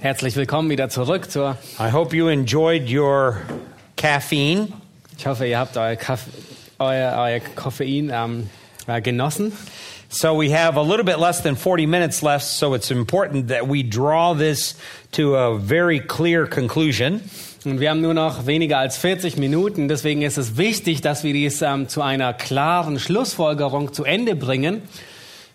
Herzlich willkommen wieder zurück zur. I hope you enjoyed your caffeine. Ich hoffe, ihr habt euer, Kaff, euer, euer Koffein ähm, äh, genossen. So we have a little bit less than 40 minutes left, so it's important that we draw this to a very clear conclusion. Und wir haben nur noch weniger als 40 Minuten. Deswegen ist es wichtig, dass wir dies ähm, zu einer klaren Schlussfolgerung zu Ende bringen.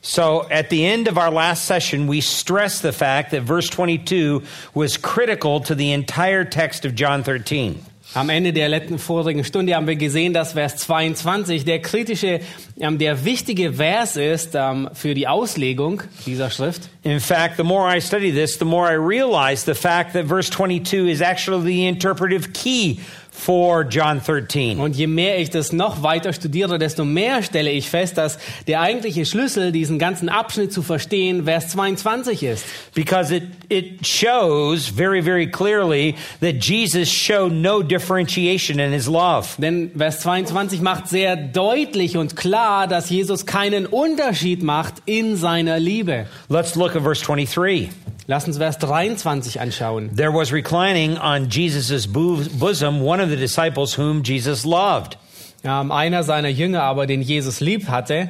So at the end of our last session, we stressed the fact that verse 22 was critical to the entire text of John 13. Am Ende der letzten vorigen Stunde haben wir gesehen, dass Vers 22 der kritische, ähm, der wichtige Vers ist ähm, für die Auslegung dieser Schrift. In fact, the more I study this, the more I realize the fact that verse 22 is actually the interpretive key for John 13. Und je mehr ich das noch weiter studiere, desto mehr stelle ich fest, dass der eigentliche Schlüssel, diesen ganzen Abschnitt zu verstehen, Vers 22 ist. Because it, it shows very, very clearly that Jesus showed no differentiation in his love. Denn Vers 22 macht sehr deutlich und klar, dass Jesus keinen Unterschied macht in seiner Liebe. Let's look at verse 23. Lass uns Vers 23 anschauen. There was reclining on Jesus' bosom one of the disciples whom Jesus loved. Ähm, einer seiner Jünger aber, den Jesus lieb hatte.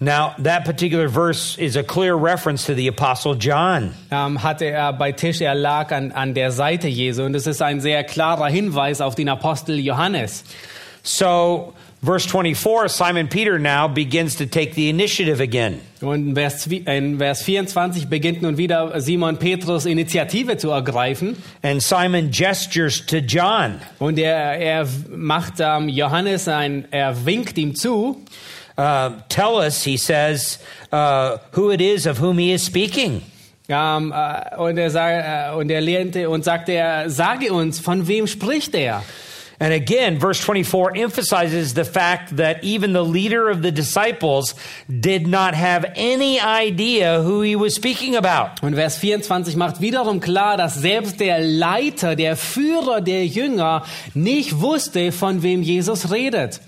Now, that particular verse is a clear reference to the Apostle John. ähm, hatte er bei Tisch, er lag an, an der Seite Jesu. Und es ist ein sehr klarer Hinweis auf den Apostel Johannes. So, verse 24, Simon Peter now begins to take the initiative again. Und in Vers, in Vers 24 beginnt nun wieder Simon Petrus Initiative zu ergreifen. And Simon gestures to John. Und er, er macht ähm, Johannes ein, er winkt ihm zu. Uh, tell us, he says, uh, who it is of whom he is speaking. Ähm, äh, und er, sag, äh, und er lehnte und sagte, er, sage uns, von wem spricht er? And again, verse 24 emphasizes the fact that even the leader of the disciples did not have any idea who he was speaking about. Und Vers 24 macht wiederum klar, dass selbst der Leiter, der Führer der Jünger nicht wusste, von wem Jesus redet.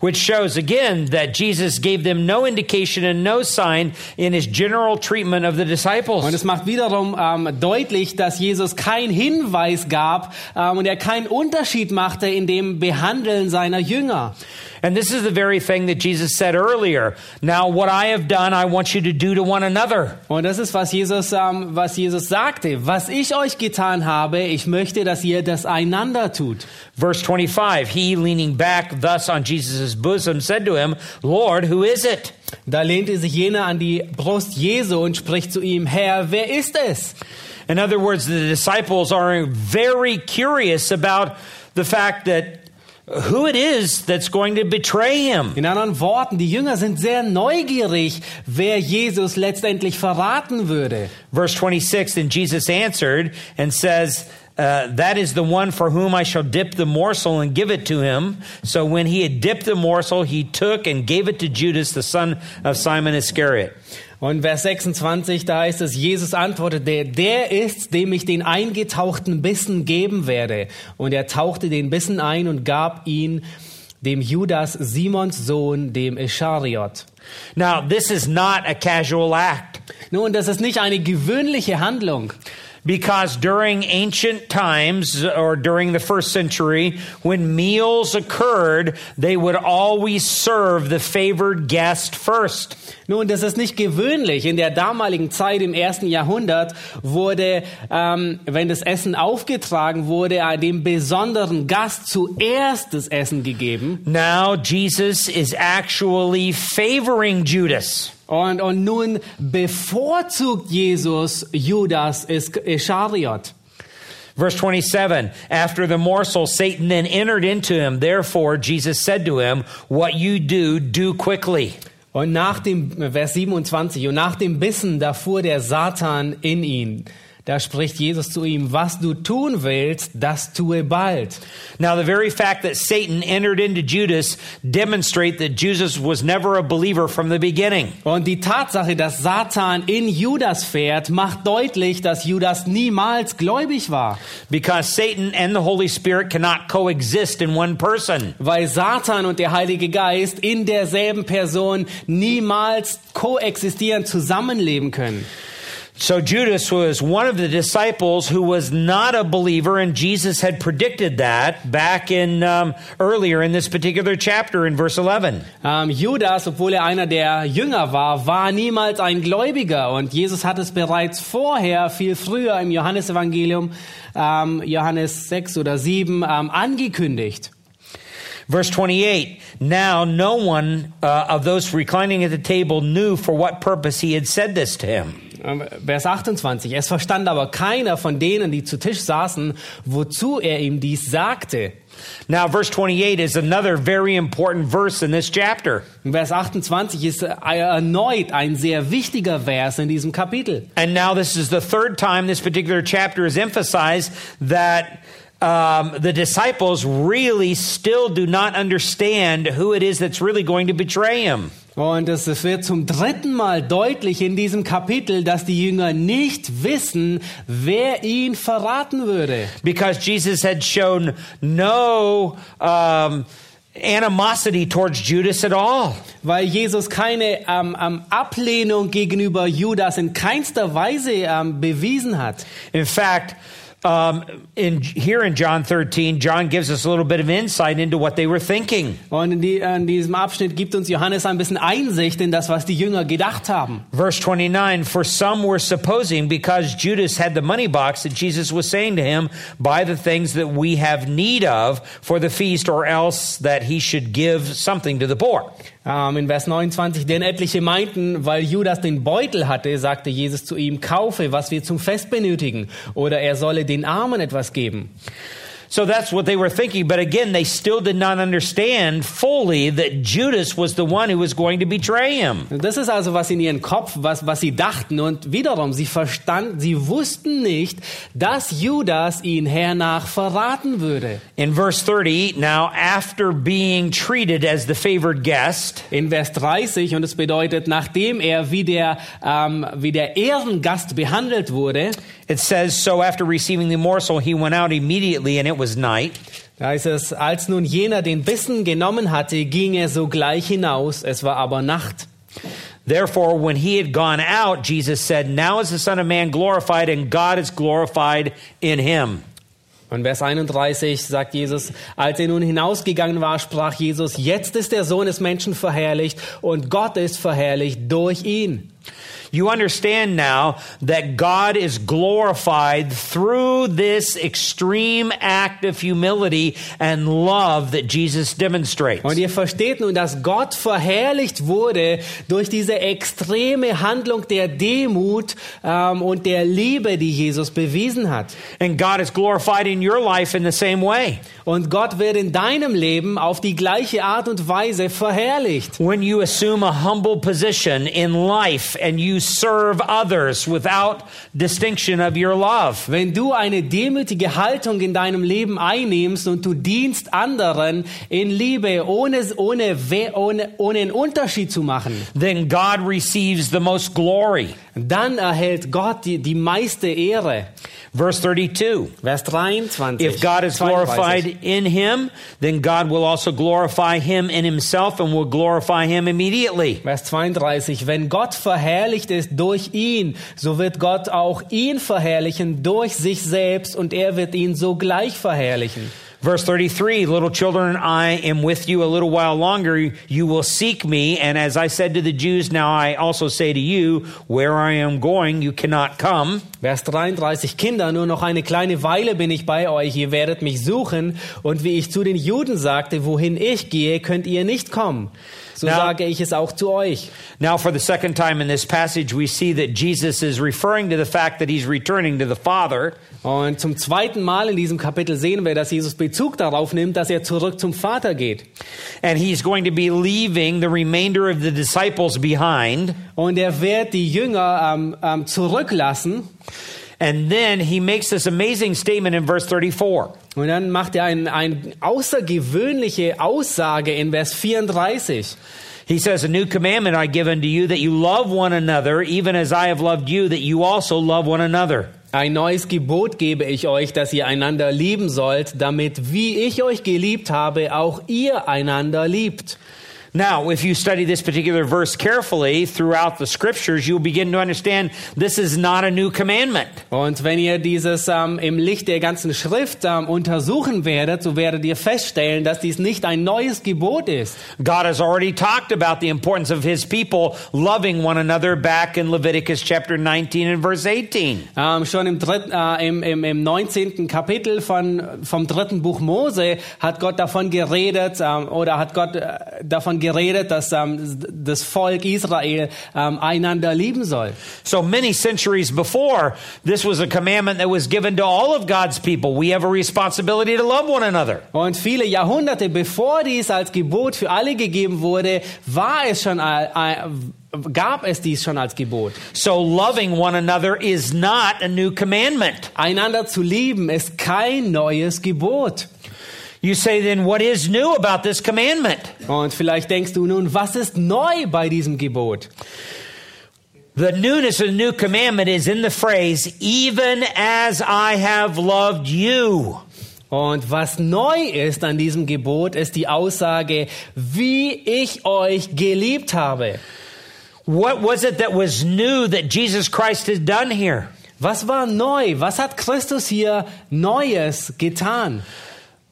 Which shows again that Jesus gave them no indication and no sign in his general treatment of the disciples. Und es macht wiederum ähm, deutlich, dass Jesus keinen Hinweis gab ähm, und er keinen Unterschied machte in dem Behandeln seiner Jünger. And this is the very thing that Jesus said earlier. Now, what I have done, I want you to do to one another. Und das ist, was Jesus, ähm, was Jesus sagte. Was ich euch getan habe, ich möchte, dass ihr das einander tut. Verse 25, he leaning back thus on Jesus' bosom said to him, Lord, who is it? Da lehnte sich jener an die Brust Jesu und spricht zu ihm, Herr, wer ist es? In other words, the disciples are very curious about the fact that who it is that's going to betray him. In anderen Worten, die Jünger sind sehr neugierig, wer Jesus letztendlich verraten würde. Verse 26, and Jesus answered and says, uh, that is the one for whom I shall dip the morsel and give it to him. So when he had dipped the morsel, he took and gave it to Judas, the son of Simon Iscariot. Und Vers 26, da heißt es, Jesus antwortete, der ist, dem ich den eingetauchten Bissen geben werde. Und er tauchte den Bissen ein und gab ihn dem Judas, Simons Sohn, dem Ischariot. Now, this is not a casual act. Nun, das ist nicht eine gewöhnliche Handlung. Because during ancient times or during the first century, when meals occurred, they would always serve the favored guest first. Nun, das ist nicht gewöhnlich. In der damaligen Zeit, im ersten Jahrhundert, wurde, ähm, wenn das Essen aufgetragen wurde, äh, dem besonderen Gast zuerst das Essen gegeben. Now Jesus is actually favoring Judas. Und, und nun bevorzugt Jesus Judas Ischariot. Verse 27 After the morsel, Satan then entered into him. Therefore, Jesus said to him, What you do, do quickly. Und nach dem, Vers 27, und nach dem Bissen, da fuhr der Satan in ihn. Da spricht Jesus zu ihm, was du tun willst, das tue bald. Now, the very fact that Satan entered into Judas demonstrate that Jesus was never a believer from the beginning. Und die Tatsache, dass Satan in Judas fährt, macht deutlich, dass Judas niemals gläubig war. Because Satan and the Holy Spirit cannot coexist in one person. Weil Satan und der Heilige Geist in derselben Person niemals koexistieren, zusammenleben können. So Judas was one of the disciples who was not a believer, and Jesus had predicted that back in um, earlier in this particular chapter in verse 11. Ähm, Judas, obwohl er einer der Jünger war, war niemals ein Gläubiger. Und Jesus hat es bereits vorher, viel früher im Johannesevangelium, ähm, Johannes 6 oder 7, ähm, angekündigt. Verse 28 Now no one uh, of those reclining at the table knew for what purpose he had said this to him. Ähm, Vers 28. Es verstand aber keiner von denen, die zu Tisch saßen, wozu er ihm dies sagte. Now, verse 28 is another very important verse in this chapter. Vers 28 ist äh, erneut ein sehr wichtiger Vers in diesem Kapitel. And now, this is the third time this particular chapter is emphasized that um, the disciples really still do not understand who it is that's really going to betray him. Und es wird zum dritten Mal deutlich in diesem Kapitel, dass die Jünger nicht wissen, wer ihn verraten würde. Because Jesus had shown no um, animosity towards Judas at all. Weil Jesus keine ähm, ähm, Ablehnung gegenüber Judas in keinster Weise ähm, bewiesen hat. In fact, um, in here in John 13, John gives us a little bit of insight into what they were thinking. Und in, die, in diesem Abschnitt gibt uns Johannes ein bisschen Einsicht in das, was die Jünger gedacht haben. Verse 29 For some were supposing, because Judas had the money box, that Jesus was saying to him, Buy the things that we have need of for the feast, or else that he should give something to the poor. Ähm, in Vers 29, denn etliche meinten, weil Judas den Beutel hatte, sagte Jesus zu ihm, kaufe, was wir zum Fest benötigen, oder er solle den Armen etwas geben. So that's what they were thinking. But again, they still did not understand fully that Judas was the one who was going to betray him. Das ist also was in ihren Kopf, was, was sie dachten. Und wiederum, sie verstanden, sie wussten nicht, dass Judas ihn hernach verraten würde. In verse 30, now after being treated as the favored guest, In Vers 30, und es bedeutet, nachdem er wie der, ähm, wie der Ehrengast behandelt wurde, it says, So after receiving the morsel, he went out immediately, and it was night. da heißt es, als nun jener den Bissen genommen hatte, ging er sogleich hinaus, es war aber Nacht. Therefore, when he had gone out, Jesus said, Now is the Son of Man glorified, and God is glorified in him. Und Vers 31 sagt Jesus, als er nun hinausgegangen war, sprach Jesus, jetzt ist der Sohn des Menschen verherrlicht und Gott ist verherrlicht durch ihn. You understand now that God is glorified through this extreme act of humility and love that Jesus demonstrates. Und ihr versteht nun, dass Gott verherrlicht wurde durch diese extreme Handlung der Demut ähm, und der Liebe, die Jesus bewiesen hat. And God is glorified in your life in the same way. Und Gott wird in deinem Leben auf die gleiche Art und Weise verherrlicht. When you assume a humble position in life and you serve others without distinction of your love. Wenn du eine demütige Haltung in deinem Leben einnimmst und du dienst anderen in Liebe, ohne, ohne, ohne, ohne einen Unterschied zu machen, then God receives the most glory. dann erhält Gott die, die meiste Ehre. Verse 32. Vers 23. If God is 32. glorified in him, then God will also glorify him in himself and will glorify him immediately. Vers 32. Wenn Gott verherrlicht ist durch ihn, so wird Gott auch ihn verherrlichen durch sich selbst und er wird ihn sogleich verherrlichen. Verse 33 Little children, I am with you a little while longer. You will seek me. And as I said to the Jews, now I also say to you, where I am going, you cannot come. Vers 33, Kinder, nur noch eine kleine Weile bin ich bei euch, ihr werdet mich suchen. Und wie ich zu den Juden sagte, wohin ich gehe, könnt ihr nicht kommen. So Now- sage ich es auch zu euch. Now, for the second time in this passage, we see that Jesus is referring to the fact that he's returning to the Father. Und zum zweiten Mal in diesem Kapitel sehen wir, dass Jesus Bezug darauf nimmt, dass er zurück zum Vater geht. And he's going to be leaving the remainder of the disciples behind. Und er wird die Jünger ähm, ähm, zurücklassen. And then he makes this amazing statement in verse 34. Und dann macht er eine ein außergewöhnliche Aussage in Vers 34. He says, A new commandment I give unto you, that you love one another, even as I have loved you, that you also love one another. Ein neues Gebot gebe ich euch, dass ihr einander lieben sollt, damit wie ich euch geliebt habe, auch ihr einander liebt. Now, if you study this particular verse carefully throughout the scriptures, you'll begin to understand this is not a new commandment. Und wenn ihr dieses ähm, im Licht der ganzen Schrift ähm, untersuchen werdet, so werdet ihr feststellen, dass dies nicht ein neues Gebot ist. God has already talked about the importance of his people loving one another back in Leviticus chapter 19 and verse 18. Ähm, schon im, dritten, äh, im, im, im 19. Kapitel von, vom dritten Buch Mose hat Gott davon geredet ähm, oder hat Gott äh, davon geredet, dass ähm, das Volk Israel ähm, einander lieben soll. So many centuries before, this was a commandment that was given to all of God's people. We have a responsibility to love one another. Und viele Jahrhunderte bevor dies als Gebot für alle gegeben wurde, war es schon, äh, gab es dies schon als Gebot. So loving one another is not a new commandment. Einander zu lieben ist kein neues Gebot. You say then, what is new about this commandment? Und vielleicht denkst du nun, was ist neu bei diesem Gebot? The newness of the new commandment is in the phrase, even as I have loved you. Und was neu ist an diesem Gebot, ist die Aussage, wie ich euch geliebt habe. What was it that was new that Jesus Christ has done here? Was war neu? Was hat Christus hier Neues getan?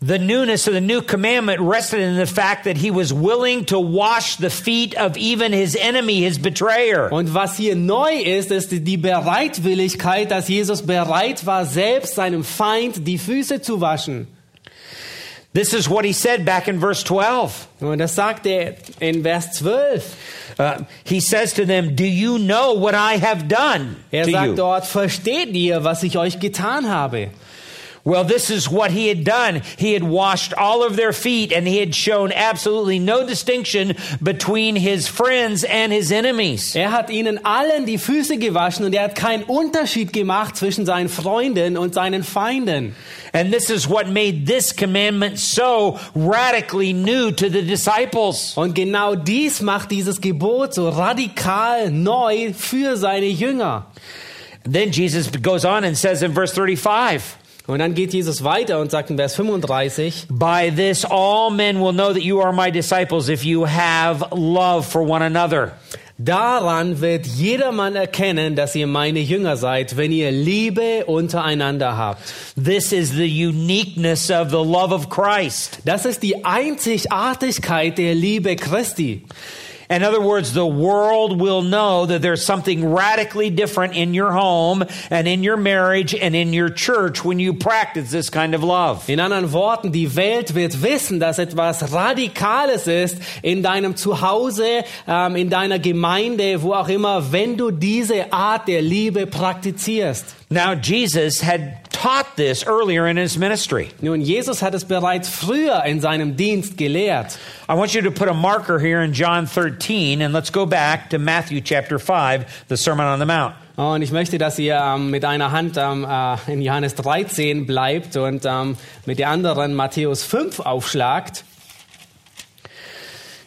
The newness of the new commandment rested in the fact that he was willing to wash the feet of even his enemy, his betrayer. Und was hier neu ist, ist die Bereitwilligkeit, dass Jesus bereit war, selbst seinem Feind die Füße zu waschen. This is what he said back in verse 12. Und das sagt er in Vers 12. Uh, he says to them, Do you know what I have done Er sagt you? dort, versteht ihr, was ich euch getan habe? Well, this is what he had done. He had washed all of their feet and he had shown absolutely no distinction between his friends and his enemies. Er hat ihnen allen die Füße gewaschen und er hat keinen Unterschied gemacht zwischen seinen Freunden und seinen Feinden. And this is what made this commandment so radically new to the disciples. Und genau dies macht dieses Gebot so radikal neu für seine Jünger. Then Jesus goes on and says in verse 35, Und dann geht Jesus weiter und sagt in Vers 35, By this all men will know that you are my disciples if you have love for one another. daran wird jedermann erkennen, dass ihr meine Jünger seid, wenn ihr Liebe untereinander habt. This is the uniqueness of the love of Christ. Das ist die Einzigartigkeit der Liebe Christi. In other words, the world will know that there's something radically different in your home and in your marriage and in your church when you practice this kind of love. In anderen Worten, die Welt wird wissen, dass etwas Radikales ist in deinem Zuhause, ähm, in deiner Gemeinde, wo auch immer, wenn du diese Art der Liebe praktizierst. Now, Jesus had taught this earlier in his ministry. Nun, Jesus hat es bereits früher in seinem Dienst gelehrt. I want you to put a marker here in John 13 and let's go back to Matthew chapter 5, the Sermon on the Mount. Und ich möchte, dass ihr ähm, mit einer Hand ähm, äh, in Johannes 13 bleibt und ähm, mit der anderen Matthäus 5 aufschlagt,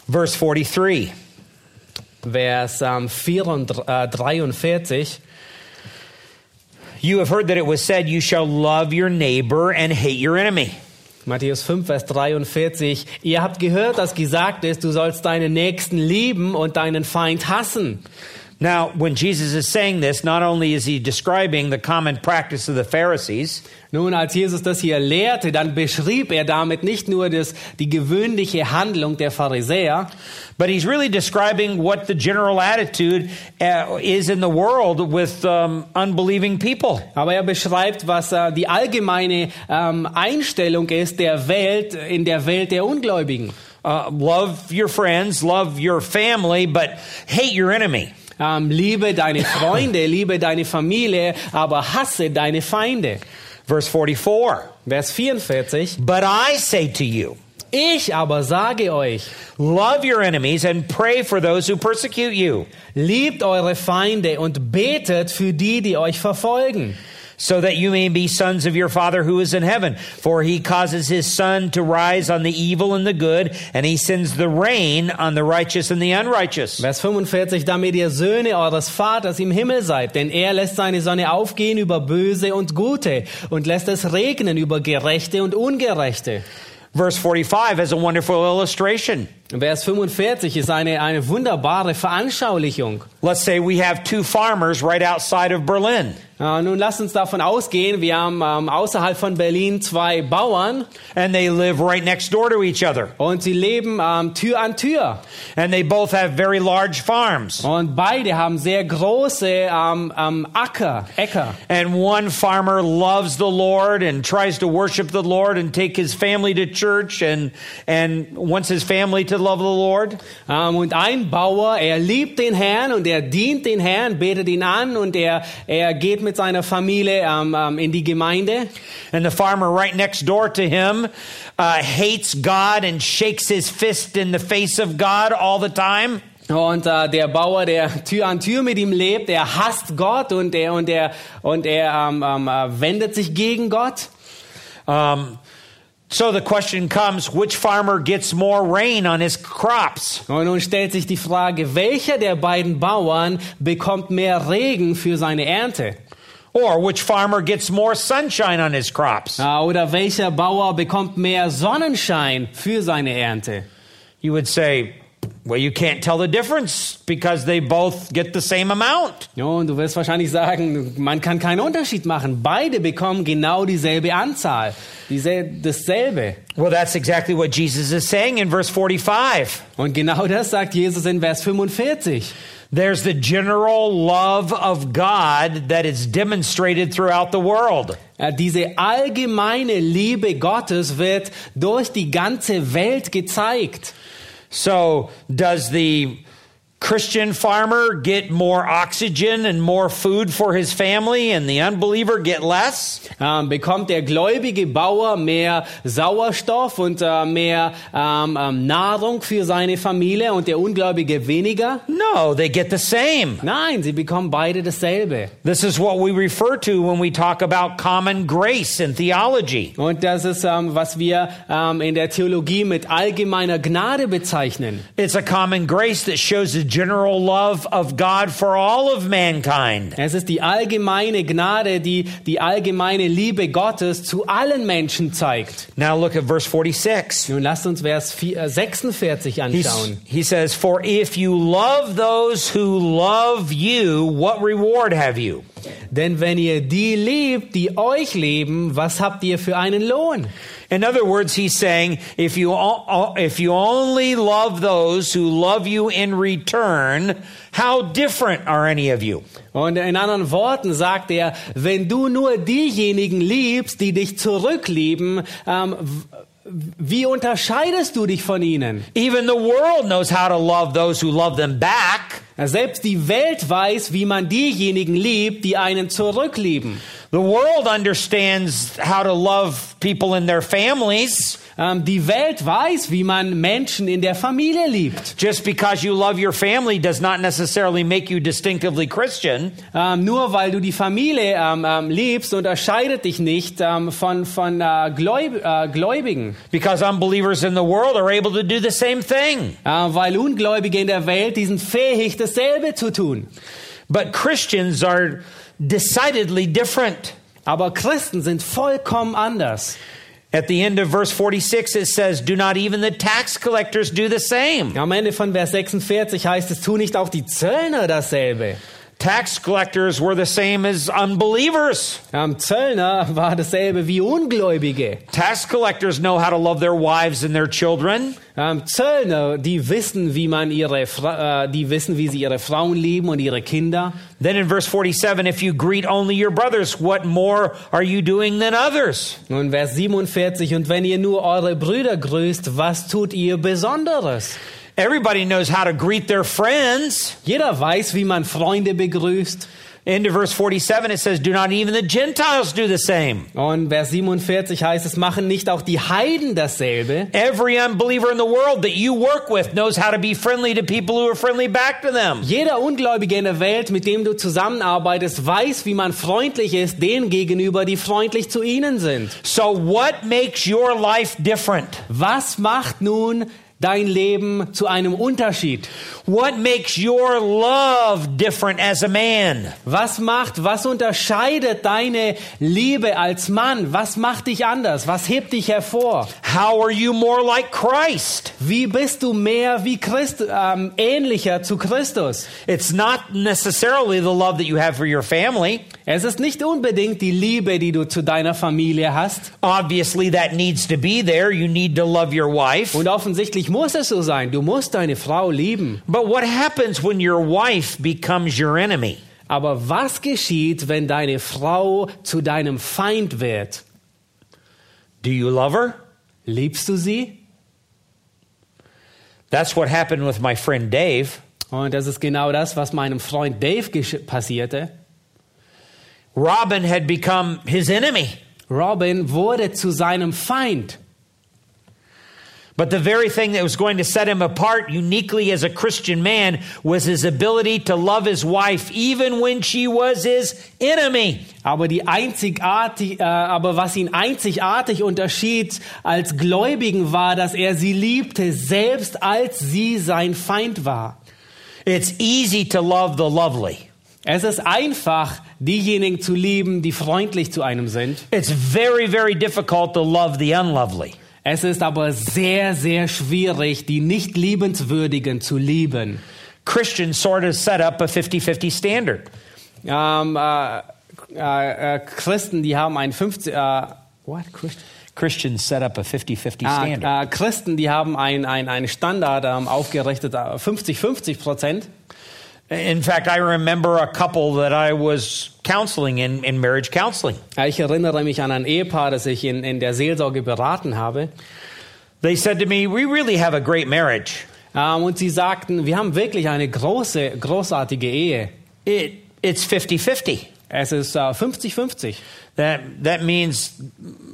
Verse 43. Vers ähm, 34, äh, 43. You have heard that it was said, You shall love your neighbor and hate your enemy. Matthäus 5, Vers 43. Ihr habt gehört, dass gesagt ist, du sollst deinen Nächsten lieben und deinen Feind hassen. Now, when Jesus is saying this, not only is he describing the common practice of the Pharisees, Nun, als Jesus das hier lehrte, dann beschrieb er damit nicht nur das, die gewöhnliche Handlung der Pharisäer, but he's really describing what the general attitude uh, is in the world with um, unbelieving people. aber er beschreibt, was äh, die allgemeine ähm, Einstellung ist der Welt, in der Welt der Ungläubigen. Uh, love your friends, love your family, but hate your enemy. Ähm, liebe deine Freunde, liebe deine Familie, aber hasse deine Feinde. Verse 44 Vers 44. But I say to you, Ich aber sage euch, love your enemies and pray for those who persecute you. liebt eure Feinde und betet für die, die euch verfolgen. So that you may be sons of your Father who is in heaven. For he causes his sun to rise on the evil and the good, and he sends the rain on the righteous and the unrighteous. Vers 45, damit ihr Söhne eures Vaters im Himmel seid, denn er lässt seine Sonne aufgehen über Böse und Gute und lässt es regnen über Gerechte und Ungerechte. Verse 45 has a wonderful illustration. Vers 45 ist eine, eine wunderbare Veranschaulichung. Let's say we have two farmers right outside of Berlin. Äh, nun lasst uns davon ausgehen, wir haben ähm, außerhalb von Berlin zwei Bauern and they live right next door to each other. und sie leben ähm, Tür an Tür. And they both have very large farms. Und beide haben sehr große ähm, ähm, Acker, Äcker. And one farmer loves the Lord and tries to worship the Lord and take his family to church and, and wants his family to love the Lord. Ähm, und ein Bauer, er liebt den Herrn und er dient den Herrn, betet ihn an und er, er geht mit seiner Familie ähm, ähm, in die Gemeinde. And the farmer right next door to him uh, hates God and shakes his fist in the face of God all the time. Und äh, der Bauer, der Tür an Tür mit ihm lebt, er hasst Gott und er, und er, und er ähm, ähm, äh, wendet sich gegen Gott. Um, so the question comes which farmer gets more rain on his crops? Und nun stellt sich die Frage, welcher der beiden Bauern bekommt mehr Regen für seine Ernte? Or which farmer gets more sunshine on his crops? Äh, Oder welcher Bauer bekommt mehr Sonnenschein für seine Ernte? You would say, well, you can't tell the difference because they both get the same amount. Ja, und du wirst wahrscheinlich sagen, man kann keinen Unterschied machen. Beide bekommen genau dieselbe Anzahl, diesel dasselbe. Well, that's exactly what Jesus is saying in verse 45. Und genau das sagt Jesus in Vers 45. There's the general love of God that is demonstrated throughout the world. Diese allgemeine Liebe Gottes wird durch die ganze Welt gezeigt. So, does the Christian farmer get more oxygen and more food for his family, and the unbeliever get less? Ähm, bekommt der gläubige Bauer mehr Sauerstoff und äh, mehr ähm, ähm, Nahrung für seine Familie und der Ungläubige weniger? No, they get the same. Nein, sie bekommen beide dasselbe. This is what we refer to when we talk about common grace in theology. Und das ist, ähm, was wir ähm, in der Theologie mit allgemeiner Gnade bezeichnen. It's a common grace that shows the general love of God for all of mankind. Es ist die allgemeine Gnade, die die allgemeine Liebe Gottes zu allen Menschen zeigt. Now look at verse 46. Nun lasst uns Vers vier- äh, 46 He's- anschauen. he says, For if you love those who love you, what reward have you? Denn wenn ihr die liebt, die euch lieben, was habt ihr für einen Lohn? In other words, he's saying, if you, if you only love those who love you in return, how different are any of you? Und in anderen Worten sagt er, wenn du nur diejenigen liebst, die dich zurücklieben, ähm, wie unterscheidest du dich von ihnen? Even the world knows how to love those who love them back. Selbst die Welt weiß, wie man diejenigen liebt, die einen zurücklieben. The world understands how to love people in their families. Ähm, die Welt weiß, wie man Menschen in der Familie liebt. Just because you love your family does not necessarily make you distinctively Christian. Ähm, nur weil du die Familie ähm, ähm liebst, unterscheidet dich nicht ähm, von, von äh, Gläub äh, Gläubigen. Because unbelievers in the world are able to do the same thing. Äh, weil Ungläubige in der Welt, die sind fähig, dasselbe zu tun. But Christians are decidedly different. Aber Christen sind vollkommen anders. At the end of verse 46, it says, Do not even the tax collectors do the same. Am Ende von Vers 46 heißt es, tu nicht auch die Zöllner dasselbe. Tax collectors were the same as unbelievers. Ähm, Zöllner war dasselbe wie Ungläubige. Tax collectors know how to love their wives and their children. Ähm, Zöllner, die wissen, wie man ihre, Fra äh, die wissen, wie sie ihre Frauen lieben und ihre Kinder. Then in verse 47, if you greet only your brothers, what more are you doing than others? Und Vers 47, und wenn ihr nur eure Brüder grüßt, was tut ihr Besonderes? Everybody knows how to greet their friends. Jeder weiß, wie man Freunde begrüßt. Into verse 47, it says, Do not even the Gentiles do the same. Und Vers 47 heißt es, machen nicht auch die Heiden dasselbe? Every unbeliever in the world that you work with knows how to be friendly to people who are friendly back to them. Jeder Ungläubige in der Welt, mit dem du zusammenarbeitest, weiß, wie man freundlich ist, denen gegenüber, die freundlich zu ihnen sind. So, what makes your life different? Was macht nun dein Leben zu einem Unterschied? What makes your love different as a man? Was macht, was unterscheidet deine Liebe als Mann? Was macht dich anders? Was hebt dich hervor? How are you more like Christ? Wie bist du mehr wie Christ, ähm, ähnlicher zu Christus? It's not necessarily the love that you have for your family. Es ist nicht unbedingt die Liebe, die du zu deiner Familie hast. Obviously, that needs to be there. You need to love your wife. Und offensichtlich muss es so sein. Du musst deine Frau lieben. But what happens when your wife becomes your enemy? Aber was geschieht, wenn deine Frau zu deinem Feind wird? Do you love her? Liebst du sie? That's what happened with my friend Dave. Und das ist genau das, was meinem Freund Dave passierte. Robin had become his enemy. Robin wurde zu seinem Feind. But the very thing that was going to set him apart uniquely as a Christian man was his ability to love his wife even when she was his enemy. Aber die einzigartig, äh, aber was ihn einzigartig unterschied als Gläubigen war, dass er sie liebte, selbst als sie sein Feind war. It's easy to love the lovely. Es ist einfach, diejenigen zu lieben, die freundlich zu einem sind. It's very, very difficult to love the unlovely. Es ist aber sehr, sehr schwierig, die nicht liebenswürdigen zu lieben. Christians sort of set up a 50-50 standard. Ähm, äh, äh, äh, Christen, die haben ein 50, äh, what? Christ- Christians set up a 50-50 Ah, standard. äh, Christen, die haben ein, ein, einen Standard ähm, aufgerichtet, äh, 50-50 Prozent. In fact, I remember a couple that I was counseling in, in marriage counseling. Ich erinnere mich an ein Ehepaar, das ich in, in der Seelsorge beraten habe. They said to me, We really have a great marriage. Ähm, und sie sagten, wir haben wirklich eine große, großartige Ehe. It, it's 50-50. Es ist äh, 50-50. That, that means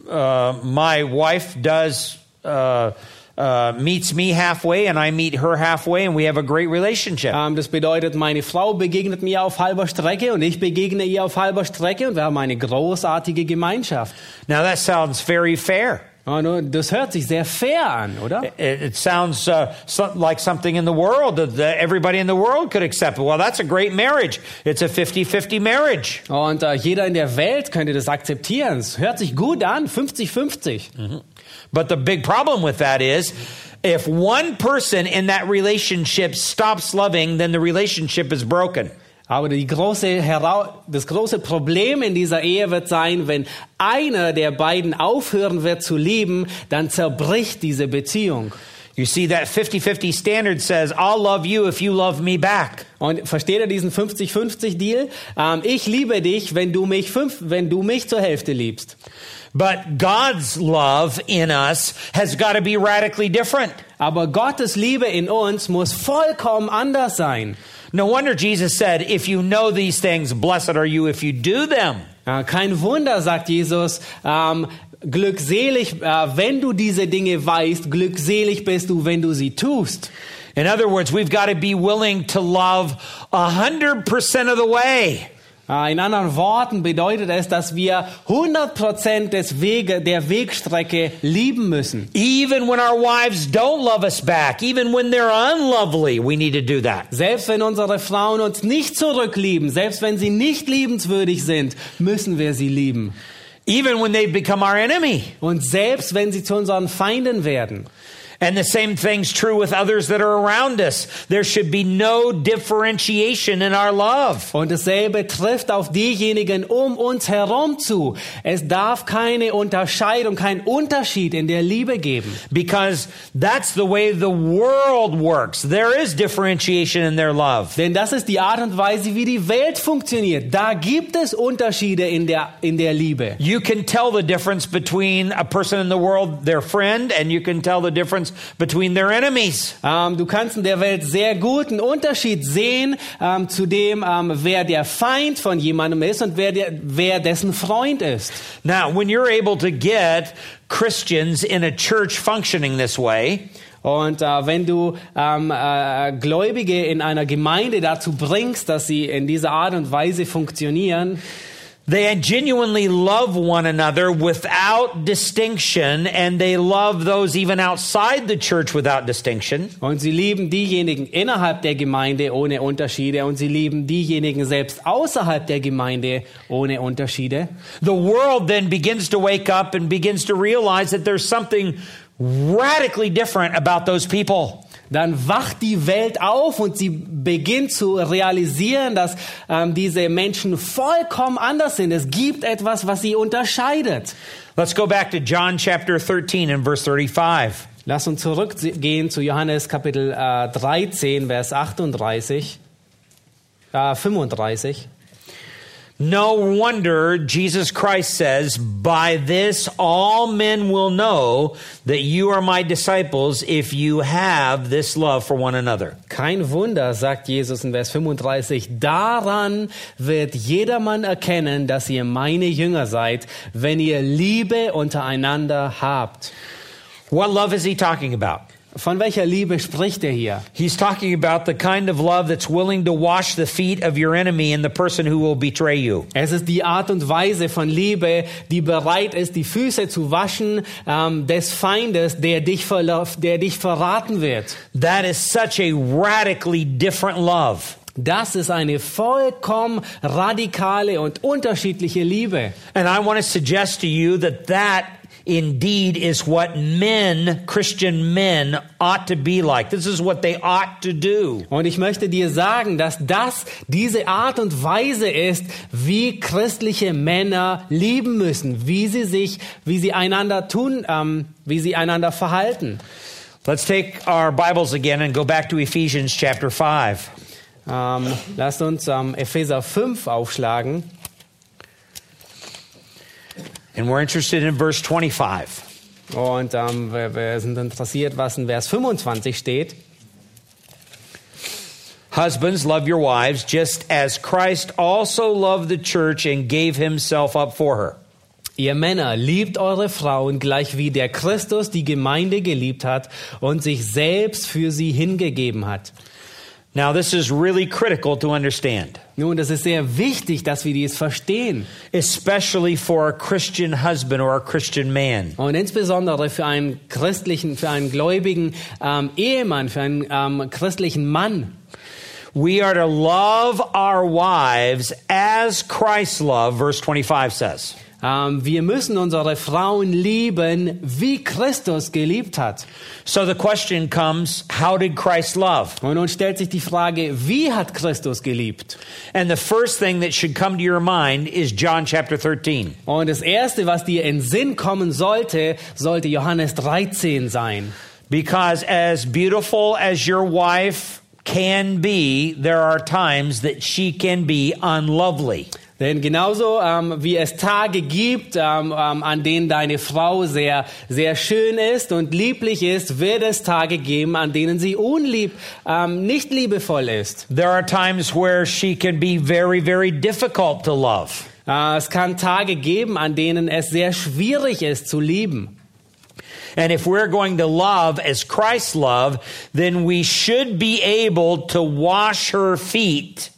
uh, my wife does uh, uh, meets me halfway and I meet her halfway and we have a great relationship. Ähm, das bedeutet, meine Frau begegnet mir auf halber Strecke und ich begegne ihr auf halber Strecke und wir haben eine großartige Gemeinschaft. Now that sounds very fair. Das hört sich sehr fair an, oder? It, it sounds uh, so, like something in the world that that everybody in the world could accept. Well, that's a great marriage. It's a 50-50 marriage. Und äh, jeder in der Welt könnte das akzeptieren. Es hört sich gut an, 50-50. But the big problem with that is if one person in that relationship stops loving, then the relationship is broken. Aber große das große Problem in dieser Ehe wird sein, wenn einer der beiden aufhören wird zu lieben, dann zerbricht diese Beziehung. You see, that 50 50 standard says, I'll love you if you love me back. Und versteht ihr diesen 50-50-Deal? Ähm, ich liebe dich, wenn du mich fünf, wenn du mich zur Hälfte liebst. But God's love in us has got to be radically different. Aber Gottes Liebe in uns muss vollkommen anders sein. No wonder Jesus said, If you know these things, blessed are you if you do them. Ja, kein Wunder, sagt Jesus, ähm, glückselig, äh, wenn du diese Dinge weißt, glückselig bist du, wenn du sie tust. In other words, we've got to be willing to love 100% of the way. Äh, in anderen Worten bedeutet es, dass wir 100% des Wege, der Wegstrecke lieben müssen. Even when our wives don't love us back, even when they're unlovely, we need to do that. Selbst wenn unsere Frauen uns nicht zurücklieben, selbst wenn sie nicht liebenswürdig sind, müssen wir sie lieben. Even when they become our enemy. Und selbst wenn sie zu unseren Feinden werden. And the same thing's true with others that are around us. There should be no differentiation in our love. Und dasselbe trifft auf diejenigen um uns herum zu. Es darf keine Unterscheidung, kein Unterschied in der Liebe geben. Because that's the way the world works. There is differentiation in their love. Denn das ist die Art und Weise, wie die Welt funktioniert. Da gibt es Unterschiede in der, in der Liebe. You can tell the difference between a person in the world, their friend, and you can tell the difference difference between their enemies. Ähm, du kannst in der Welt sehr gut einen Unterschied sehen ähm, zu dem, ähm, wer der Feind von jemandem ist und wer, der, wer dessen Freund ist. Now, when you're able to get Christians in a church functioning this way, Und äh, wenn du ähm, äh, Gläubige in einer Gemeinde dazu bringst, dass sie in dieser Art und Weise funktionieren, they genuinely love one another without distinction, and they love those even outside the church without distinction. und sie lieben diejenigen innerhalb der Gemeinde ohne Unterschiede und sie lieben diejenigen selbst außerhalb der Gemeinde ohne Unterschiede, The world then begins to wake up and begins to realize that there's something radically different about those people. Dann wacht die Welt auf und sie beginnt zu realisieren, dass ähm, diese Menschen vollkommen anders sind. Es gibt etwas, was sie unterscheidet. Let's go back to John chapter 13 and verse 35. Lass uns zurückgehen zu Johannes Kapitel äh, 13, Vers 38, äh, 35. No wonder Jesus Christ says, By this all men will know that you are my disciples if you have this love for one another. Kein Wunder, sagt Jesus in Vers 35, daran wird jedermann erkennen, dass ihr meine Jünger seid, wenn ihr Liebe untereinander habt. What love is he talking about? Von welcher Liebe spricht er hier? He's talking about the kind of love that's willing to wash the feet of your enemy and the person who will betray you. Es ist die Art und Weise von Liebe, die bereit ist, die Füße zu waschen ähm, des Feindes, der dich, der dich verraten wird. That is such a radically different love. Das ist eine vollkommen radikale und unterschiedliche Liebe. And I want to suggest to you that that indeed is what men, Christian men, ought to be like. This is what they ought to do. Und ich möchte dir sagen, dass das diese Art und Weise ist, wie christliche Männer lieben müssen, wie sie sich, wie sie einander tun, ähm, wie sie einander verhalten. Let's take our Bibles again and go back to Ephesians chapter 5. Ähm, lasst uns ähm, Epheser 5 aufschlagen. And we're interested in verse 25. Und ähm, wir, wir sind interessiert, was in Vers 25 steht. Husbands, love your wives, just as Christ also loved the church and gave himself up for her. Ihr Männer, liebt eure Frauen gleich wie der Christus die Gemeinde geliebt hat und sich selbst für sie hingegeben hat. Now, this is really critical to understand, Nun, das ist sehr wichtig, dass wir dies verstehen. especially for a Christian husband or a Christian man. Und insbesondere für einen christlichen, für einen gläubigen ähm, Ehemann, für einen ähm, christlichen Mann. We are to love our wives as Christ loved, verse 25 says. Ähm, wir müssen unsere Frauen lieben, wie Christus geliebt hat. So the question comes how did Christ love? Und nun stellt sich die Frage, wie hat Christus geliebt? And the first thing that should come to your mind is John chapter 13. Und das Erste, was dir in Sinn kommen sollte, sollte Johannes 13 sein. Because as beautiful as your wife can be, there are times that she can be unlovely. Denn genauso ähm, wie es Tage gibt, ähm, ähm, an denen deine Frau sehr, sehr schön ist und lieblich ist, wird es Tage geben, an denen sie unlieb, ähm, nicht liebevoll ist. There are times where she can be very, very difficult to love. Äh, es kann Tage geben, an denen es sehr schwierig ist zu lieben. And if we're going to love as Christ loved, then we should be able to wash her feet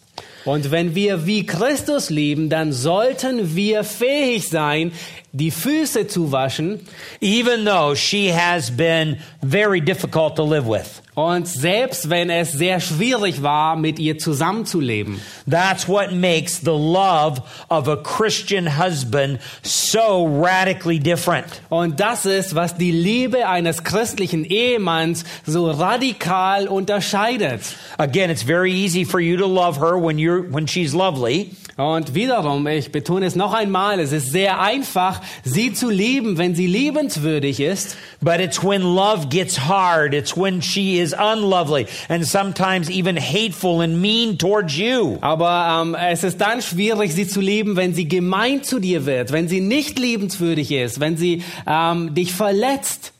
Und wenn wir wie Christus lieben, dann sollten wir fähig sein, die Füße zu waschen. even though she has been very difficult to live with. Und selbst wenn es sehr schwierig war, mit ihr zusammenzuleben. That's what makes the love of a Christian husband so radically different. Und das ist, was die Liebe eines christlichen Ehemanns so radikal unterscheidet. Again, it's very easy for you to love her when you're when she's lovely, Und wiederum, ich betone es noch einmal, es ist sehr einfach, sie zu lieben, wenn sie liebenswürdig ist. but it's when love gets hard, it's when she is unlovely and sometimes even hateful and mean towards you. Aber ähm, es ist dann schwierig, sie zu lieben, wenn sie gemein zu dir wird, wenn sie nicht liebenswürdig ist, wenn sie ähm, dich verletzt.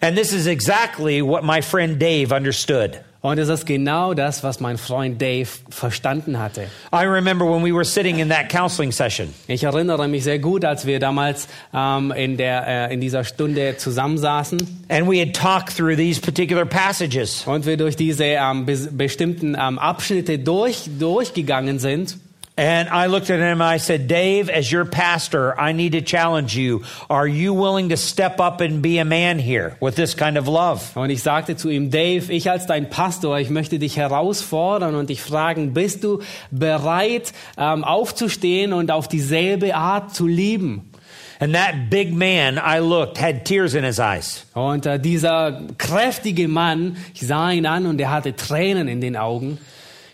And this is exactly what my friend Dave understood. Und es ist genau das, was mein Freund Dave verstanden hatte. I remember when we were sitting in that counseling session. Ich erinnere mich sehr gut, als wir damals ähm, in, der, äh, in dieser Stunde zusammensaßen And we had talked through these particular passages. und wir durch diese ähm, bes- bestimmten ähm, Abschnitte durch, durchgegangen sind. And I looked at him and I said, Dave, as your pastor, I need to challenge you. Are you willing to step up and be a man here with this kind of love? Und ich sagte zu ihm, Dave, ich als dein Pastor, ich möchte dich herausfordern und dich fragen, bist du bereit, ähm, aufzustehen und auf dieselbe Art zu lieben? And that big man, I looked, had tears in his eyes. Und äh, dieser kräftige Mann, ich sah ihn an und er hatte Tränen in den Augen.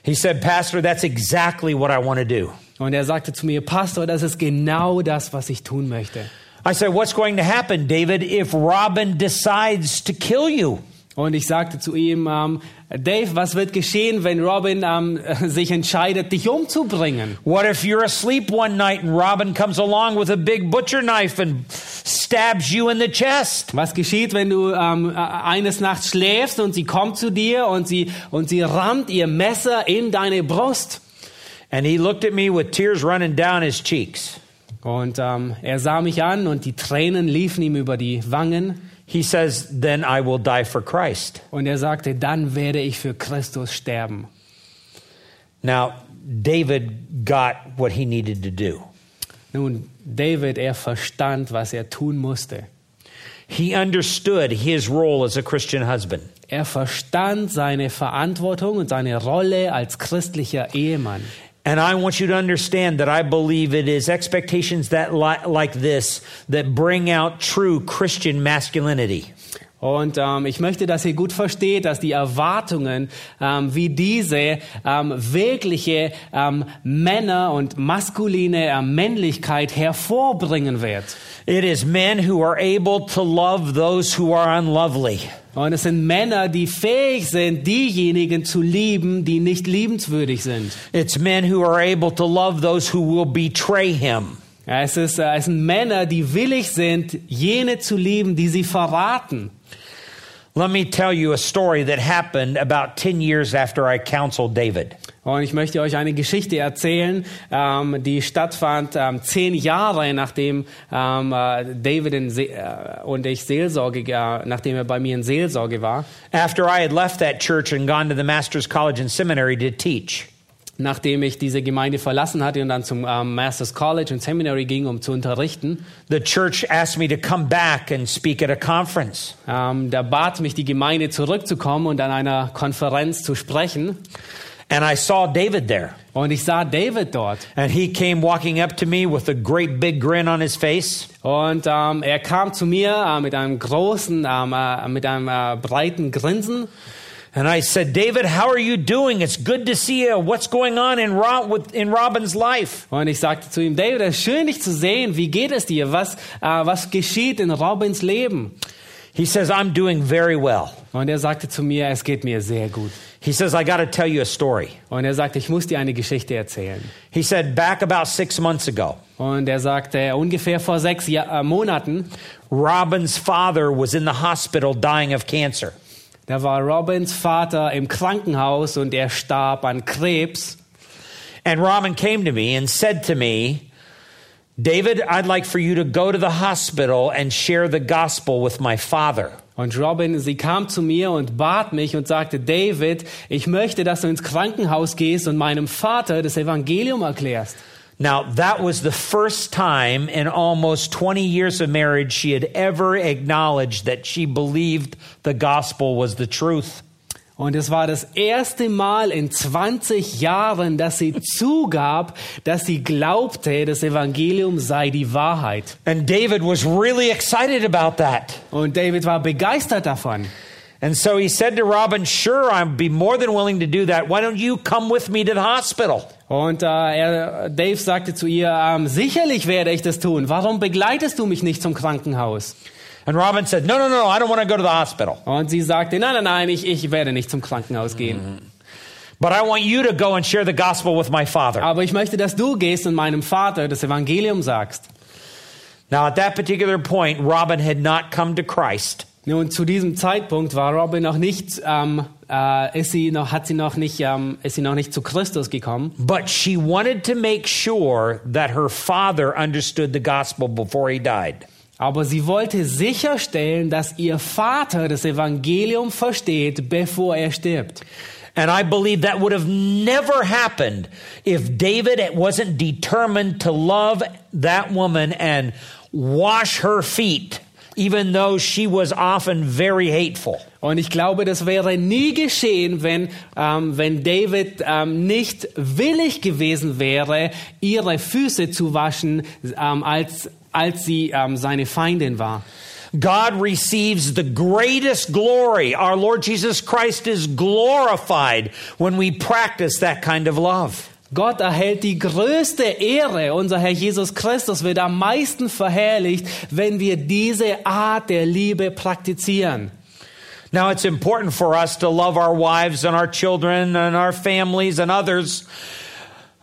He said, Pastor, that's exactly what I want to do. Und er sagte zu mir, Pastor, das ist genau das, was ich tun möchte. I said, What's going to happen, David, if Robin decides to kill you? Und ich sagte zu ihm, ähm, Dave, was wird geschehen, wenn Robin ähm, sich entscheidet, dich umzubringen? What if you're asleep one night and Robin comes along with a big butcher knife and stabs you in the chest? Was geschieht, wenn du ähm, äh, eines Nachts schläfst und sie kommt zu dir und sie, und sie rammt ihr Messer in deine Brust? And he looked at me with tears running down his cheeks. Und ähm, er sah mich an und die Tränen liefen ihm über die Wangen. He says, Then I will die for Christ. Und er sagte, dann werde ich für Christus sterben. Now, David got what he needed to do. Nun, David, er verstand, was er tun musste. He understood his role as a Christian husband. Er verstand seine Verantwortung und seine Rolle als christlicher Ehemann. And I want you to understand that I believe it is expectations that li- like this that bring out true Christian masculinity. Und ähm, ich möchte, dass ihr gut versteht, dass die Erwartungen ähm, wie diese ähm, wirkliche ähm, Männer und maskuline ähm, Männlichkeit hervorbringen wird. It is men who are able to love those who are unlovely. Und es sind Männer, die fähig sind, diejenigen zu lieben, die nicht liebenswürdig sind. It's men who are able to love those who will betray him. Es, ist, äh, es sind Männer, die willig sind, jene zu lieben, die sie verraten. Let me tell you a story that happened about 10 years after I counseled David. Und ich möchte euch eine Geschichte erzählen, ähm, die stattfand ähm, zehn Jahre nachdem ähm, äh, David Se äh, und ich Seelsorge, äh, nachdem er bei mir in Seelsorge war, After I had left that church and gone to the Master's College and Seminary to teach. nachdem ich diese Gemeinde verlassen hatte und dann zum ähm, Masters College und Seminary ging, um zu unterrichten. The church asked me to come back and speak at a conference. Ähm, da bat mich die Gemeinde zurückzukommen und an einer Konferenz zu sprechen. And I saw David there. Und ich sah David dort. And he came walking up to me with a great big grin on his face. Und ähm, er kam zu mir äh, mit einem großen, ähm, äh, mit einem äh, breiten Grinsen. And I said, David, how are you doing? It's good to see you. What's going on in, Ro- with, in Robin's life? Und ich sagte zu ihm, David, es ist schön dich zu sehen. Wie geht es dir? Was, äh, was geschieht in Robins Leben? He says, I'm doing very well. Und er sagte zu mir, es geht mir sehr gut. He says, I got to tell you a story. Und er sagte, ich muss dir eine Geschichte erzählen. He said, back about six months ago, Und er sagte, ungefähr vor sechs Jahr, äh, Monaten, Robin's father was in the hospital dying of cancer. da war Robins Vater im Krankenhaus und er starb an Krebs. And Robin came to me and said to me, David, I'd like for you to go to the hospital and share the gospel with my father. Und Robin, sie kam zu mir und bat mich und sagte, David, ich möchte, dass du ins Krankenhaus gehst und meinem Vater das Evangelium erklärst. Now, that was the first time in almost 20 years of marriage she had ever acknowledged that she believed the gospel was the truth. Und es war das erste Mal in 20 Jahren, dass sie zugab, dass sie glaubte, das Evangelium sei die Wahrheit. And David was really excited about that. Und David war begeistert davon. And so he said to Robin, Sure, I'd be more than willing to do that. Why don't you come with me to the hospital? Und äh, er, Dave sagte zu ihr, ähm, sicherlich werde ich das tun. Warum begleitest du mich nicht zum Krankenhaus? And Robin said, No, no, no, I don't want to go to the hospital. Und sie sagte, nein, nein, nein, ich, ich werde nicht zum Krankenhaus gehen. Mm-hmm. But I want you to go and share the gospel with my father. Aber ich möchte, dass du gehst und meinem Vater das Evangelium sagst. Now, at that particular point, Robin had not come to Christ. Nun, zu diesem Zeitpunkt war Robin noch nicht, ähm, äh, ist sie noch, hat sie noch nicht, ähm, ist sie noch nicht zu Christus gekommen. But she wanted to make sure that her father understood the gospel before he died. Aber sie wollte sicherstellen, dass ihr Vater das Evangelium versteht, bevor er stirbt. And I believe that would have never happened if David wasn't determined to love that woman and wash her feet, even though she was often very hateful. Und ich glaube, das wäre nie geschehen, wenn, ähm, wenn David ähm, nicht willig gewesen wäre, ihre Füße zu waschen, ähm, als, als sie ähm, seine Feindin war. God receives the greatest glory. Our Lord Jesus Christ is glorified when we practice that kind of love. Gott erhält die größte Ehre. Unser Herr Jesus Christus wird am meisten verherrlicht, wenn wir diese Art der Liebe praktizieren. Now, it's important for us to love our wives and our children and our families and others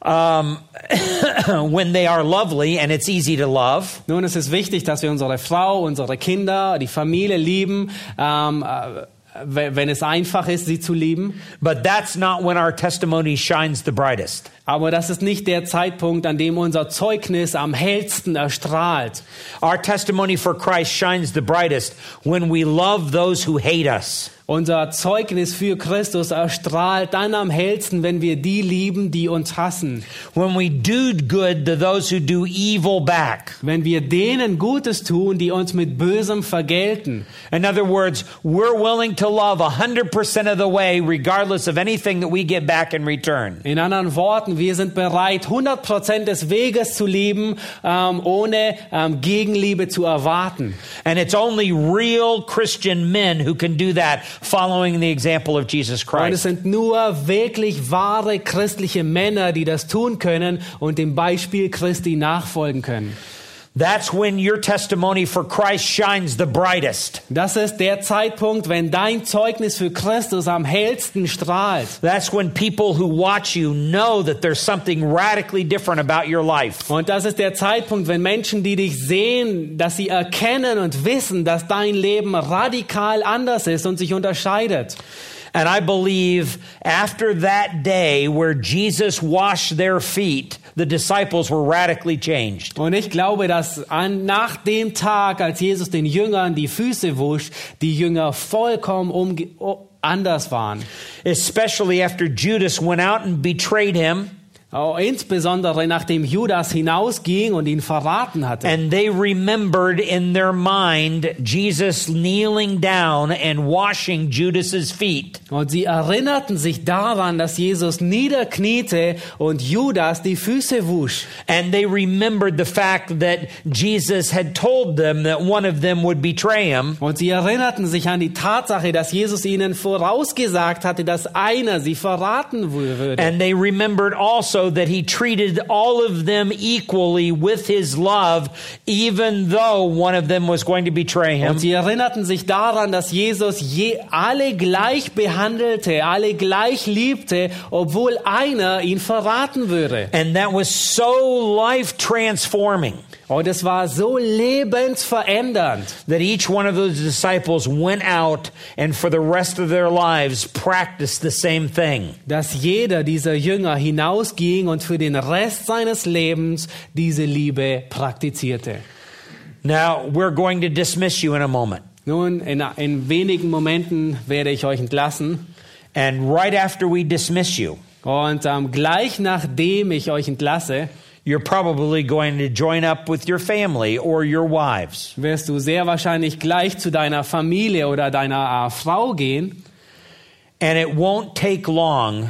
um, when they are lovely and it's easy to love. Nun, es ist wichtig, dass wir unsere Frau, unsere Kinder, die Familie lieben, ähm, äh, we- wenn es einfach ist, sie zu lieben. But that's not when our testimony shines the brightest. Aber das ist nicht der Zeitpunkt, an dem unser Zeugnis am hellsten erstrahlt. Our testimony for Christ shines the brightest when we love those who hate us. Unser Zeugnis für Christus erstrahlt dann am hellsten, wenn wir die lieben, die uns hassen. When we do good to those who do evil back. Wenn wir denen Gutes tun, die uns mit Bösem vergelten. In other words, we're willing to love 100% of the way, regardless of anything that we get back in return. In anderen Worten, wir sind bereit, 100% des Weges zu lieben, ähm, ohne ähm, Gegenliebe zu erwarten. And it's only real Christian men who can do that, following the example of Jesus Und es Christ. sind nur wirklich wahre christliche Männer, die das tun können und dem Beispiel Christi nachfolgen können. That's when your testimony for Christ shines the brightest. Das ist der Zeitpunkt, wenn dein Zeugnis für Christus am hellsten strahlt. That's when people who watch you know that there's something radically different about your life. Und das ist der Zeitpunkt, wenn Menschen, die dich sehen, dass sie erkennen und wissen, dass dein Leben radikal anders ist und sich unterscheidet. And I believe after that day where Jesus washed their feet, the disciples were radically changed. Und ich glaube, dass an, nach dem Tag, als Jesus den Jüngern die Füße wusch, die Jünger vollkommen umge anders waren. Especially after Judas went out and betrayed him, Oh, insbesondere nachdem Judas hinausging und ihn verraten hatte. and they remembered in their mind Jesus kneeling down and washing Judas's feet. Und sie erinnerten sich daran, dass Jesus niederkniete und Judas die Füße wusch. And they remembered the fact that Jesus had told them that one of them would betray him. Und sie erinnerten sich an die Tatsache, dass Jesus ihnen vorausgesagt hatte, dass einer sie verraten würde. And they remembered also that he treated all of them equally with his love, even though one of them was going to betray him. Und sie erinnerten sich daran, dass Jesus je alle gleich behandelte, alle gleich liebte, obwohl einer ihn verraten würde. And that was so life transforming Und es war so lebensverändernd, that each one of those disciples went out and for the rest of their lives practiced the same thing. dass jeder dieser Jünger hinausging und für den Rest seines Lebens diese Liebe praktizierte. Now, we're going to dismiss you in a moment. Nun, in, in wenigen Momenten werde ich euch entlassen. And right after we dismiss you, Und ähm, gleich nachdem ich euch entlasse, you're probably going to join up with your family or your wives. wirst du sehr wahrscheinlich gleich zu deiner Familie oder deiner äh, Frau gehen. And it won't take long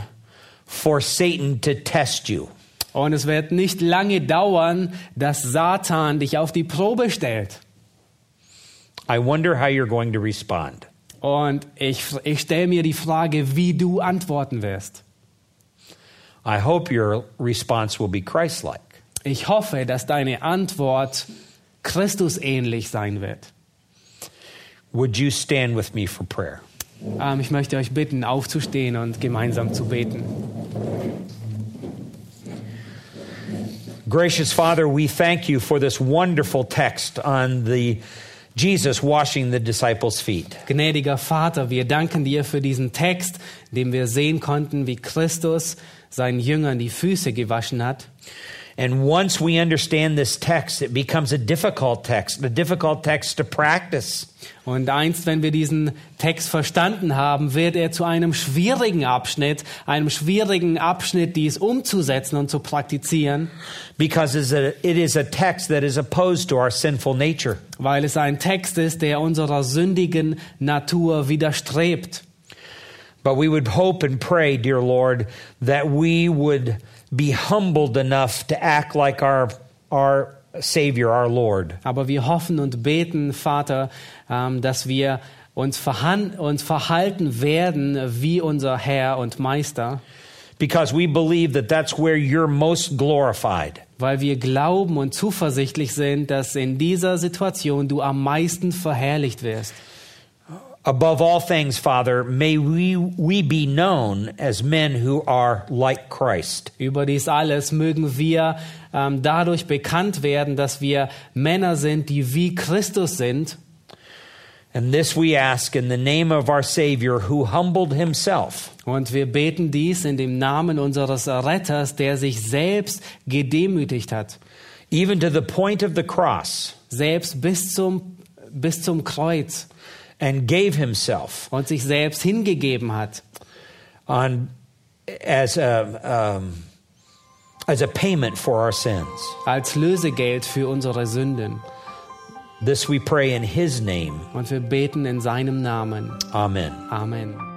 for Satan to test you. Und es wird nicht lange dauern, dass Satan dich auf die Probe stellt. I wonder how you're going to respond. Und ich, ich stelle mir die Frage, wie du antworten wirst. I hope your response will be Christ like. Ich hoffe, dass deine Antwort Christus ähnlich sein wird. Would you stand with me for prayer? Ähm, ich möchte euch bitten, aufzustehen und gemeinsam zu beten. Gracious Father, we thank you for this wonderful text on the Jesus washing the disciples' feet. Gnädiger Vater, wir danken dir für diesen Text, in dem wir sehen konnten, wie Christus seinen Jüngern die Füße gewaschen hat. And once we understand this text, it becomes a difficult text, a difficult text to practice. Und einst, wenn wir diesen Text verstanden haben, wird er zu einem schwierigen Abschnitt, einem schwierigen Abschnitt, dies umzusetzen und zu praktizieren, Because it is a text that is opposed to our sinful nature. weil es ein Text ist, der unserer sündigen Natur widerstrebt. But we would hope and pray, dear Lord, that we would be humbled enough to act like our, our Savior, our Lord. Aber wir hoffen und beten, Vater, ähm, dass wir uns, uns verhalten werden wie unser Herr und Meister, Because we believe that that's where you're most glorified. weil wir glauben und zuversichtlich sind, dass in dieser Situation du am meisten verherrlicht wirst. Above all things, Father, may we, we be known as men who are like Christ. Über dies alles mögen wir ähm, dadurch bekannt werden, dass wir Männer sind, die wie Christus sind. And this we ask in the name of our Savior who humbled himself Und wir beten dies in dem Namen unseres Retters, der sich selbst gedemütigt hat. even to the point of the cross Selbst bis zum, bis zum Kreuz. And gave himself und sich selbst hingegeben hat, on as a um, as a payment for our sins. als Lösegeld für unsere Sünden. This we pray in his name. Und wir beten in seinem Namen. Amen. Amen.